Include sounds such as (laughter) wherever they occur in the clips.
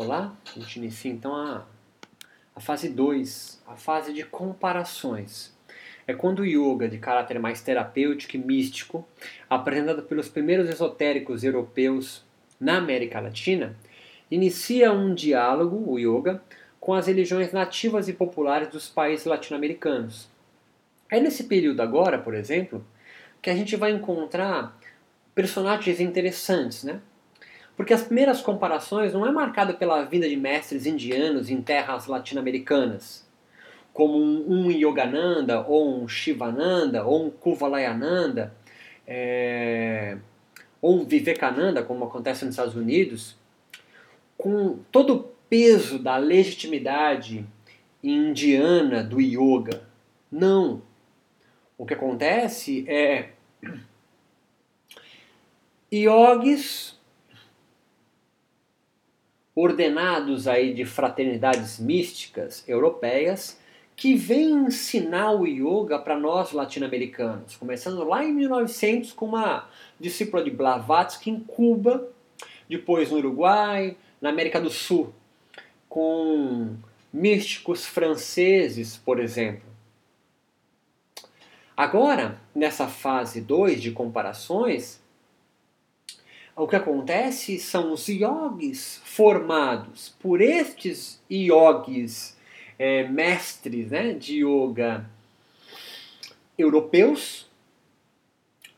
Olá, a gente inicia então a, a fase 2, a fase de comparações. É quando o yoga, de caráter mais terapêutico e místico, apresentado pelos primeiros esotéricos europeus na América Latina, inicia um diálogo, o yoga, com as religiões nativas e populares dos países latino-americanos. É nesse período agora, por exemplo, que a gente vai encontrar personagens interessantes, né? Porque as primeiras comparações não é marcada pela vinda de mestres indianos em terras latino-americanas, como um, Yogananda, ou um Shivananda, ou um Kuvalayananda, é, ou um Vivekananda, como acontece nos Estados Unidos, com todo o peso da legitimidade indiana do yoga. Não. O que acontece é (clears throat) yogis ordenados aí de fraternidades místicas europeias que vêm ensinar o yoga para nós latino-americanos, começando lá em 1900 com uma discípula de Blavatsky em Cuba, depois no Uruguai, na América do Sul, com místicos franceses, por exemplo. Agora, nessa fase 2 de comparações, o que acontece são os yogis formados por estes yogis é, mestres né, de yoga europeus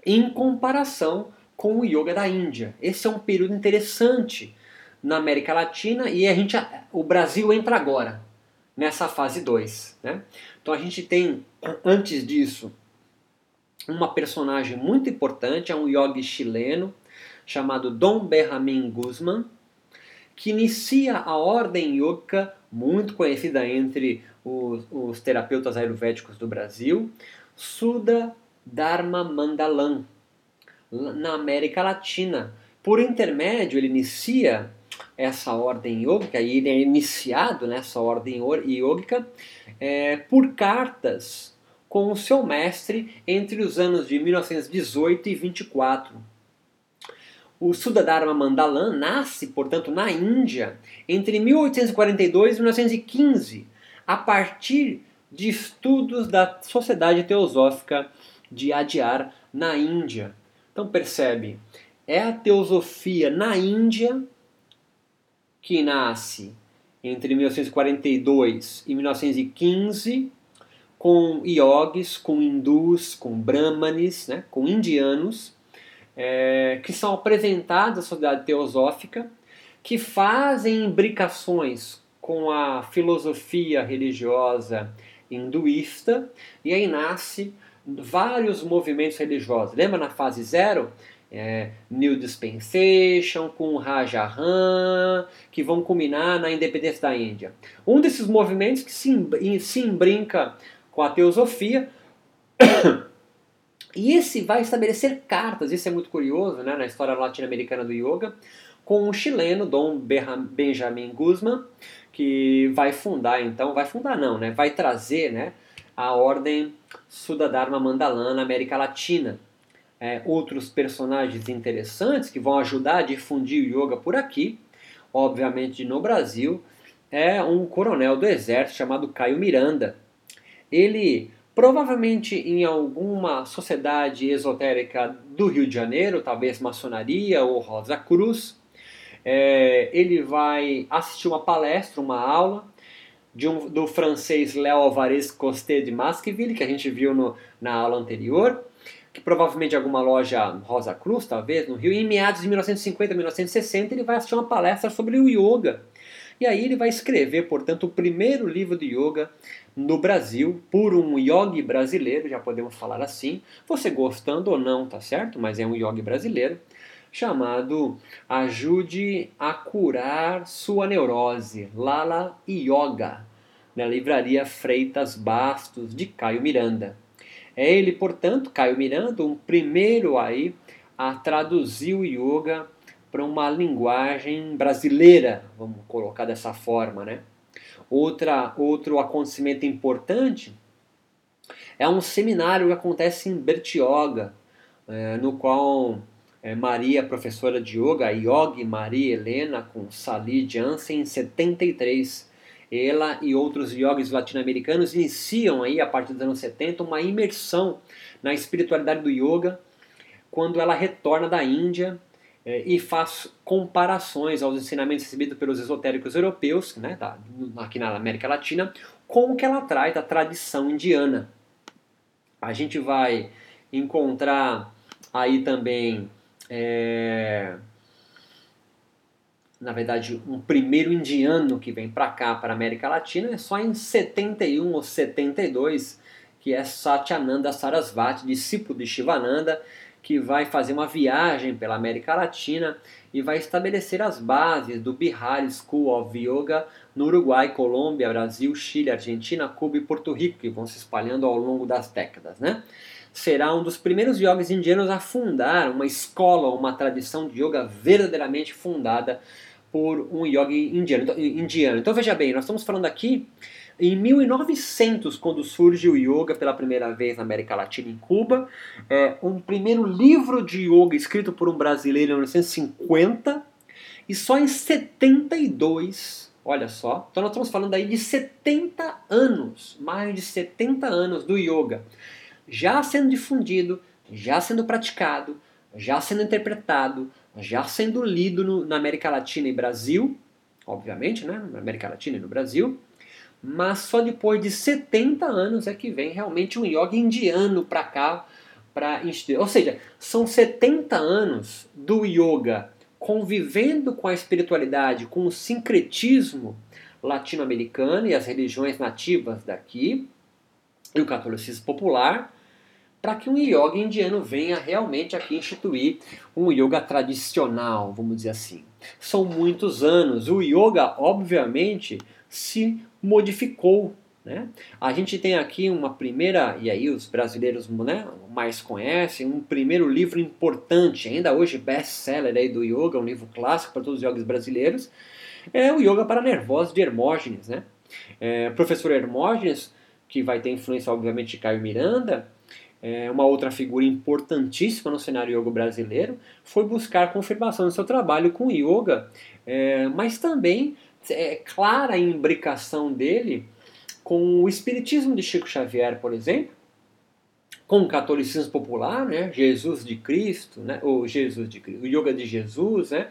em comparação com o yoga da Índia. Esse é um período interessante na América Latina e a gente, o Brasil entra agora nessa fase 2. Né? Então a gente tem, antes disso, uma personagem muito importante, é um yogi chileno, chamado Dom Benjamin Guzman, que inicia a ordem yoga muito conhecida entre os, os terapeutas ayurvédicos do Brasil, Suda Dharma Mandalam, na América Latina. Por intermédio, ele inicia essa ordem yoga, e ele é iniciado nessa ordem yoga é, por cartas com o seu mestre entre os anos de 1918 e 24. O Sudadharma Mandalam nasce, portanto, na Índia entre 1842 e 1915, a partir de estudos da Sociedade Teosófica de Adyar na Índia. Então percebe, é a teosofia na Índia que nasce entre 1942 e 1915 com iogues, com hindus, com brahmanes, né, com indianos é, que são apresentadas à sociedade teosófica, que fazem imbricações com a filosofia religiosa hinduísta, e aí nasce vários movimentos religiosos. Lembra na fase zero? É, New Dispensation, com Rajahan, que vão culminar na independência da Índia. Um desses movimentos que se, se embrinca com a teosofia (coughs) E esse vai estabelecer cartas, isso é muito curioso né, na história latino-americana do yoga, com um chileno, Dom Benjamin Guzman, que vai fundar então, vai fundar não, né, vai trazer né, a ordem Sudadharma Mandalana na América Latina. É, outros personagens interessantes que vão ajudar a difundir o yoga por aqui, obviamente no Brasil, é um coronel do exército chamado Caio Miranda. Ele Provavelmente em alguma sociedade esotérica do Rio de Janeiro, talvez maçonaria ou Rosa Cruz, é, ele vai assistir uma palestra, uma aula um, do francês Léo Alvarez Costé de Masqueville, que a gente viu no, na aula anterior, que provavelmente alguma loja Rosa Cruz, talvez, no Rio, em meados de 1950, 1960, ele vai assistir uma palestra sobre o yoga. E aí ele vai escrever, portanto, o primeiro livro de yoga no Brasil por um yogi brasileiro, já podemos falar assim, você gostando ou não, tá certo? Mas é um yogi brasileiro, chamado Ajude a Curar Sua Neurose, Lala Yoga, na livraria Freitas Bastos de Caio Miranda. É ele, portanto, Caio Miranda, um primeiro aí a traduzir o yoga para uma linguagem brasileira, vamos colocar dessa forma, né? Outra, outro acontecimento importante é um seminário que acontece em Bertioga, é, no qual é, Maria, professora de yoga, Yogi Maria Helena, com Sali Jansen, em 73. Ela e outros yogis latino-americanos iniciam aí, a partir dos anos 70, uma imersão na espiritualidade do yoga, quando ela retorna da Índia é, e faz comparações aos ensinamentos recebidos pelos esotéricos europeus, né, da, aqui na América Latina, com o que ela traz da tradição indiana. A gente vai encontrar aí também é, na verdade, um primeiro indiano que vem para cá, para a América Latina, é só em 71 ou 72, que é Satyananda Sarasvati, discípulo de Shivananda, que vai fazer uma viagem pela América Latina e vai estabelecer as bases do Bihar School of Yoga no Uruguai, Colômbia, Brasil, Chile, Argentina, Cuba e Porto Rico, que vão se espalhando ao longo das décadas, né? será um dos primeiros yogis indianos a fundar uma escola, uma tradição de yoga verdadeiramente fundada por um yogi indiano. Então, indiano. então veja bem, nós estamos falando aqui em 1900, quando surge o yoga pela primeira vez na América Latina, em Cuba, é, um primeiro livro de yoga escrito por um brasileiro em 1950, e só em 72, olha só, então nós estamos falando aí de 70 anos, mais de 70 anos do yoga já sendo difundido, já sendo praticado, já sendo interpretado, já sendo lido no, na América Latina e Brasil, obviamente, né, na América Latina e no Brasil, mas só depois de 70 anos é que vem realmente um yoga indiano para cá, para. Ou seja, são 70 anos do yoga convivendo com a espiritualidade, com o sincretismo latino-americano e as religiões nativas daqui, e o catolicismo popular, para que um yoga indiano venha realmente aqui instituir um yoga tradicional, vamos dizer assim. São muitos anos. O yoga, obviamente, se modificou. Né? A gente tem aqui uma primeira, e aí os brasileiros né, mais conhecem, um primeiro livro importante, ainda hoje best-seller aí do yoga, um livro clássico para todos os yogis brasileiros, é o Yoga para Nervosos de Hermógenes. Né? É, professor Hermógenes, que vai ter influência obviamente de Caio Miranda, é, uma outra figura importantíssima no cenário yoga brasileiro, foi buscar confirmação do seu trabalho com yoga, é, mas também é clara a imbricação dele com o espiritismo de Chico Xavier, por exemplo, com o catolicismo popular, né, Jesus de Cristo, né, ou Jesus de Cristo, o yoga de Jesus, né,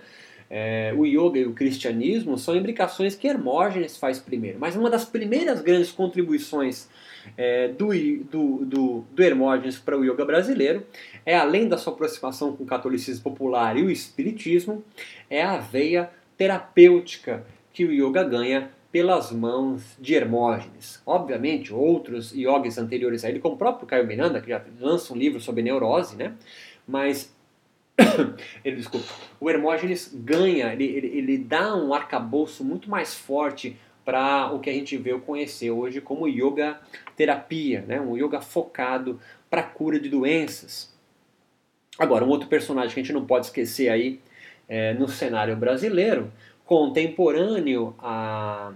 é, o yoga e o cristianismo são imbricações que Hermógenes faz primeiro. Mas uma das primeiras grandes contribuições é, do, do, do, do Hermógenes para o yoga brasileiro é, além da sua aproximação com o catolicismo popular e o espiritismo, é a veia terapêutica que o yoga ganha pelas mãos de Hermógenes. Obviamente, outros yogis anteriores a ele, como o próprio Caio Miranda, que já lança um livro sobre neurose, né? mas (coughs) ele, desculpa, o Hermógenes ganha, ele, ele, ele dá um arcabouço muito mais forte para o que a gente vê ou conhecer hoje como yoga terapia, né? um yoga focado para cura de doenças. Agora, um outro personagem que a gente não pode esquecer aí é, no cenário brasileiro, contemporâneo a,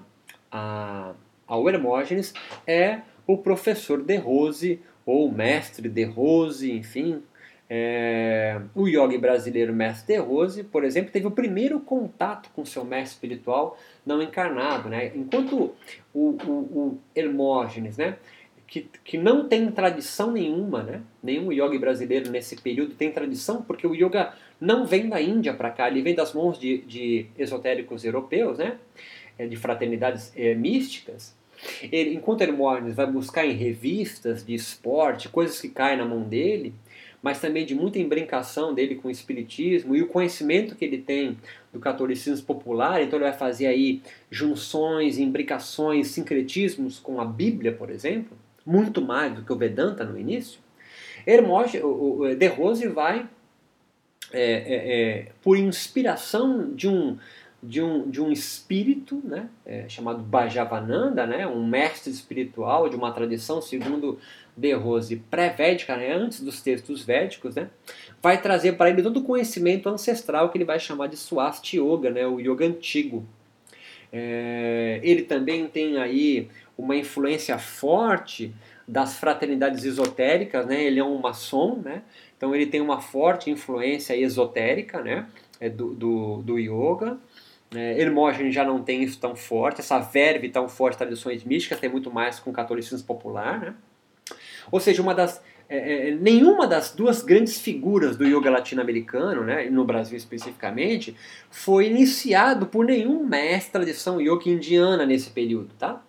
a, ao Hermógenes, é o professor De Rose, ou mestre De Rose, enfim, é, o yogi brasileiro Mestre De Rose, por exemplo, teve o primeiro contato com seu mestre espiritual não encarnado. Né? Enquanto o, o, o Hermógenes, né, que, que não tem tradição nenhuma, né? nenhum yogi brasileiro nesse período tem tradição, porque o yoga não vem da Índia para cá, ele vem das mãos de, de esotéricos europeus, né? É, de fraternidades é, místicas. Ele, enquanto Hermógenes vai buscar em revistas de esporte, coisas que caem na mão dele, mas também de muita embrincação dele com o espiritismo e o conhecimento que ele tem do catolicismo popular, então ele vai fazer aí junções, imbricações, sincretismos com a Bíblia, por exemplo, muito mais do que o Vedanta no início. Hermógenes, De Rose vai, é, é, é, por inspiração de um, de um, de um espírito né, é, chamado Bhajavananda, né, um mestre espiritual de uma tradição, segundo De Rose, pré-védica, né, antes dos textos védicos, né, vai trazer para ele todo o conhecimento ancestral que ele vai chamar de Swasti Yoga, né, o yoga antigo. É, ele também tem aí uma influência forte das fraternidades esotéricas, né, ele é um maçom, né, Então ele tem uma forte influência esotérica né, é, do, do, do yoga. É, Hermógenes já não tem isso tão forte, essa verve tão forte tradições místicas, tem muito mais com o catolicismo popular. Né? Ou seja, uma das, é, é, nenhuma das duas grandes figuras do yoga latino-americano, né, no Brasil especificamente, foi iniciado por nenhum mestre da tradição yoga indiana nesse período. Tá?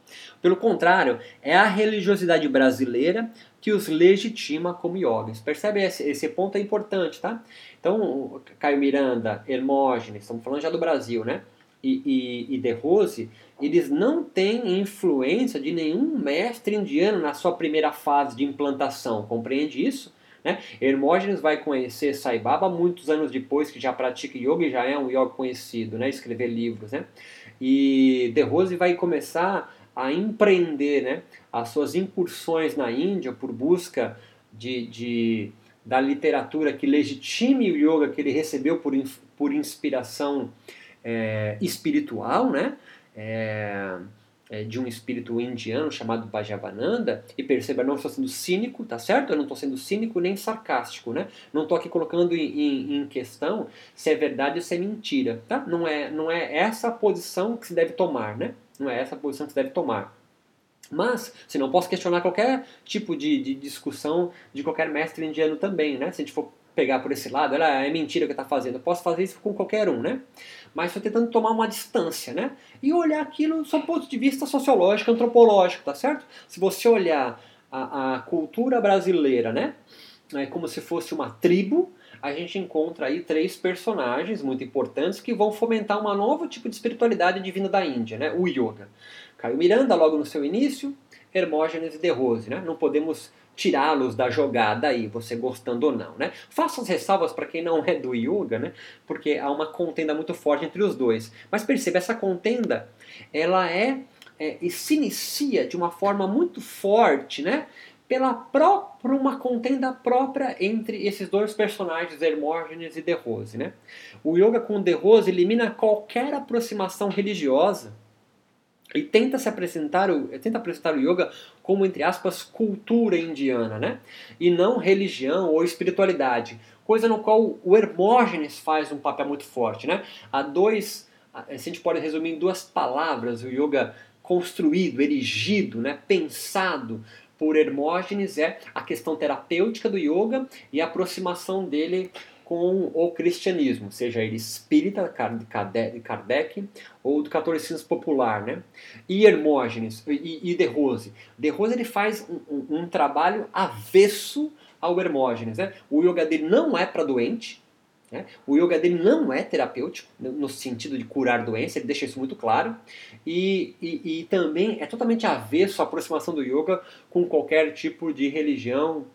Pelo contrário, é a religiosidade brasileira que os legitima como yogis. Percebe? Esse, esse ponto é importante, tá? Então, Caio Miranda, Hermógenes, estamos falando já do Brasil, né? E, e, e De Rose, eles não têm influência de nenhum mestre indiano na sua primeira fase de implantação. Compreende isso? Né? Hermógenes vai conhecer Sai Baba muitos anos depois que já pratica yoga e já é um yoga conhecido, né? escrever livros. Né? E De Rose vai começar a empreender né, as suas incursões na Índia por busca de, de, da literatura que legitime o yoga que ele recebeu por, por inspiração é, espiritual, né? É, de um espírito indiano chamado Bhajavananda, e perceba, não estou sendo cínico, tá certo? Eu não estou sendo cínico nem sarcástico, né? Não estou aqui colocando em, em, em, questão se é verdade ou se é mentira, tá? Não é, não é essa a posição que se deve tomar, né? Não é essa a posição que se deve tomar. Mas, se não posso questionar qualquer tipo de, de, discussão de qualquer mestre indiano também, né? Se a gente for pegar por esse lado, ela é mentira que está fazendo. Eu posso fazer isso com qualquer um, né? Mas estou tentando tomar uma distância, né? E olhar aquilo do ponto de vista sociológico, antropológico, tá certo? Se você olhar a, a cultura brasileira, né? É como se fosse uma tribo, a gente encontra aí três personagens muito importantes que vão fomentar um novo tipo de espiritualidade divina da Índia, né? o yoga. Caio Miranda, logo no seu início, Hermógenes e De Rose. Né? Não podemos tirá-los da jogada aí, você gostando ou não. Né? Faço as ressalvas para quem não (laughs) é do yoga, né? porque há uma contenda muito forte entre os dois. Mas perceba, essa contenda ela é, é se inicia de uma forma muito forte, né? Pela pró por uma contenda própria entre esses dois personagens, Hermógenes e De Rose. Né? O yoga com De Rose elimina qualquer aproximação religiosa e tenta se apresentar o, tenta apresentar o yoga como, entre aspas, cultura indiana, né? e não religião ou espiritualidade, coisa no qual o Hermógenes faz um papel muito forte. Né? Há dois, a gente pode resumir em duas palavras, o yoga construído, erigido, né? pensado por Hermógenes é a questão terapêutica do yoga e a aproximação dele com o cristianismo, seja ele espírita, de Kardec, ou do catolicismo popular. Né? E Hermógenes, e, e De Rose. De Rose ele faz um, um, um trabalho avesso ao Hermógenes. Né? O yoga dele não é para doente, né? O yoga dele não é terapêutico, no sentido de curar doença, ele deixa isso muito claro. E, e, e também é totalmente avesso à aproximação do yoga com qualquer tipo de religião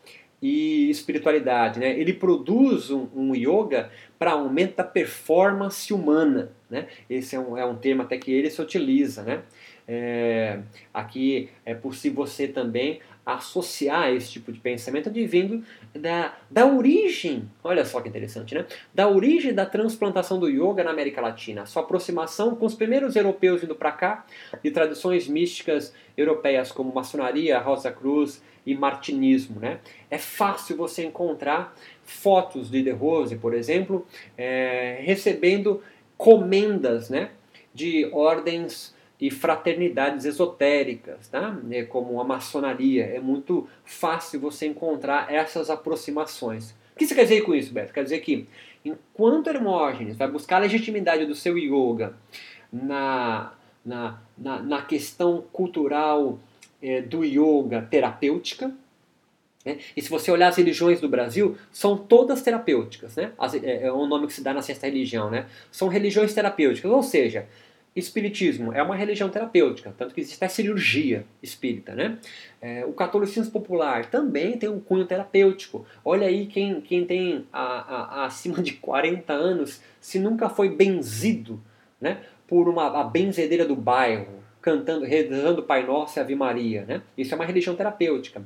e espiritualidade. Né? Ele produz um, um yoga para aumento da performance humana. Né? Esse é um, é um termo até que ele se utiliza. Né? É, aqui é possível você também associar esse tipo de pensamento vindo da, da origem, olha só que interessante, né? Da origem da transplantação do yoga na América Latina, sua aproximação com os primeiros europeus indo para cá, de tradições místicas europeias como maçonaria, Rosa Cruz e martinismo, né? É fácil você encontrar fotos de De Rose, por exemplo, é, recebendo comendas, né? De ordens e fraternidades esotéricas, tá? É como a maçonaria. É muito fácil você encontrar essas aproximações. O que você quer dizer com isso, Beto? Quer dizer que enquanto Hermógenes vai buscar a legitimidade do seu yoga na, na, na, na questão cultural é, do yoga terapêutica, né? E se você olhar as religiões do Brasil, são todas terapêuticas. Né? As, é, é o nome que se dá na da religião. Né? São religiões terapêuticas, ou seja, Espiritismo é uma religião terapêutica, tanto que existe até cirurgia espírita. Né? É, o catolicismo popular também tem um cunho terapêutico. Olha aí quem, quem tem a, a, a acima de 40 anos, se nunca foi benzido né, por uma a benzedeira do bairro, cantando, rezando Pai Nosso e Ave Maria. Né? Isso é uma religião terapêutica.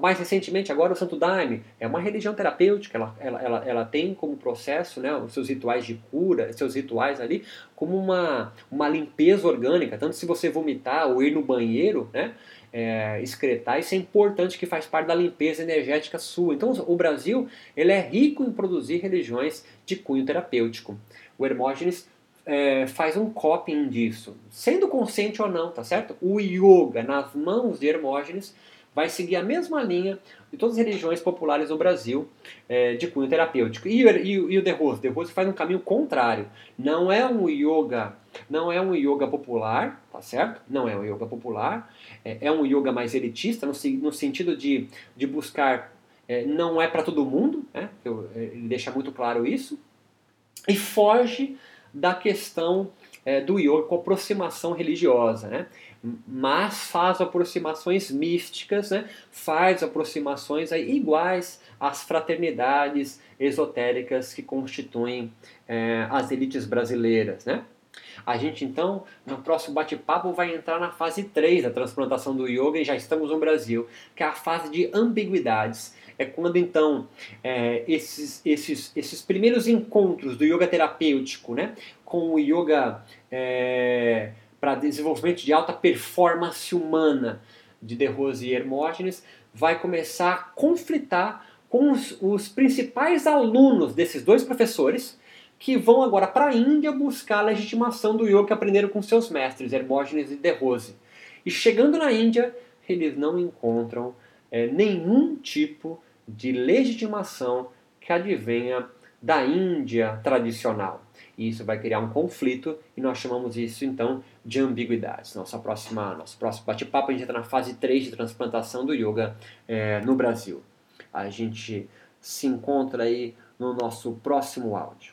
Mais recentemente, agora o Santo Daime é uma religião terapêutica, ela, ela, ela, ela tem como processo né, os seus rituais de cura, seus rituais ali, como uma, uma limpeza orgânica. Tanto se você vomitar ou ir no banheiro, né, é, excretar, isso é importante que faz parte da limpeza energética sua. Então o Brasil ele é rico em produzir religiões de cunho terapêutico. O Hermógenes é, faz um copying disso, sendo consciente ou não, tá certo? O yoga nas mãos de Hermógenes vai seguir a mesma linha de todas as religiões populares do Brasil é, de cunho terapêutico. E, e, e o De Rose? De Rose faz um caminho contrário. Não é um yoga, não é um yoga popular, tá certo? Não é um yoga popular. É, é um yoga mais elitista no, no sentido de, de buscar é, não é para todo mundo, né? ele deixa muito claro isso, e foge da questão é, do yoga com aproximação religiosa, né? Mas faz aproximações místicas, né? faz aproximações aí, iguais às fraternidades esotéricas que constituem é, as elites brasileiras. Né? A gente então, no próximo bate-papo, vai entrar na fase 3 da transplantação do yoga e já estamos no Brasil, que é a fase de ambiguidades. É quando então é, esses, esses, esses primeiros encontros do yoga terapêutico né, com o yoga é, para desenvolvimento de alta performance humana de De Rose e Hermógenes vai começar a conflitar com os, os principais alunos desses dois professores que vão agora para a Índia buscar a legitimação do yoga que aprenderam com seus mestres, Hermógenes e De Rose. E chegando na Índia, eles não encontram é, nenhum tipo de legitimação que advenha da Índia tradicional. E isso vai criar um conflito e nós chamamos isso então de ambiguidades. Nossa próxima, nosso próximo bate-papo a gente entra na fase 3 de transplantação do yoga é, no Brasil. A gente se encontra aí no nosso próximo áudio.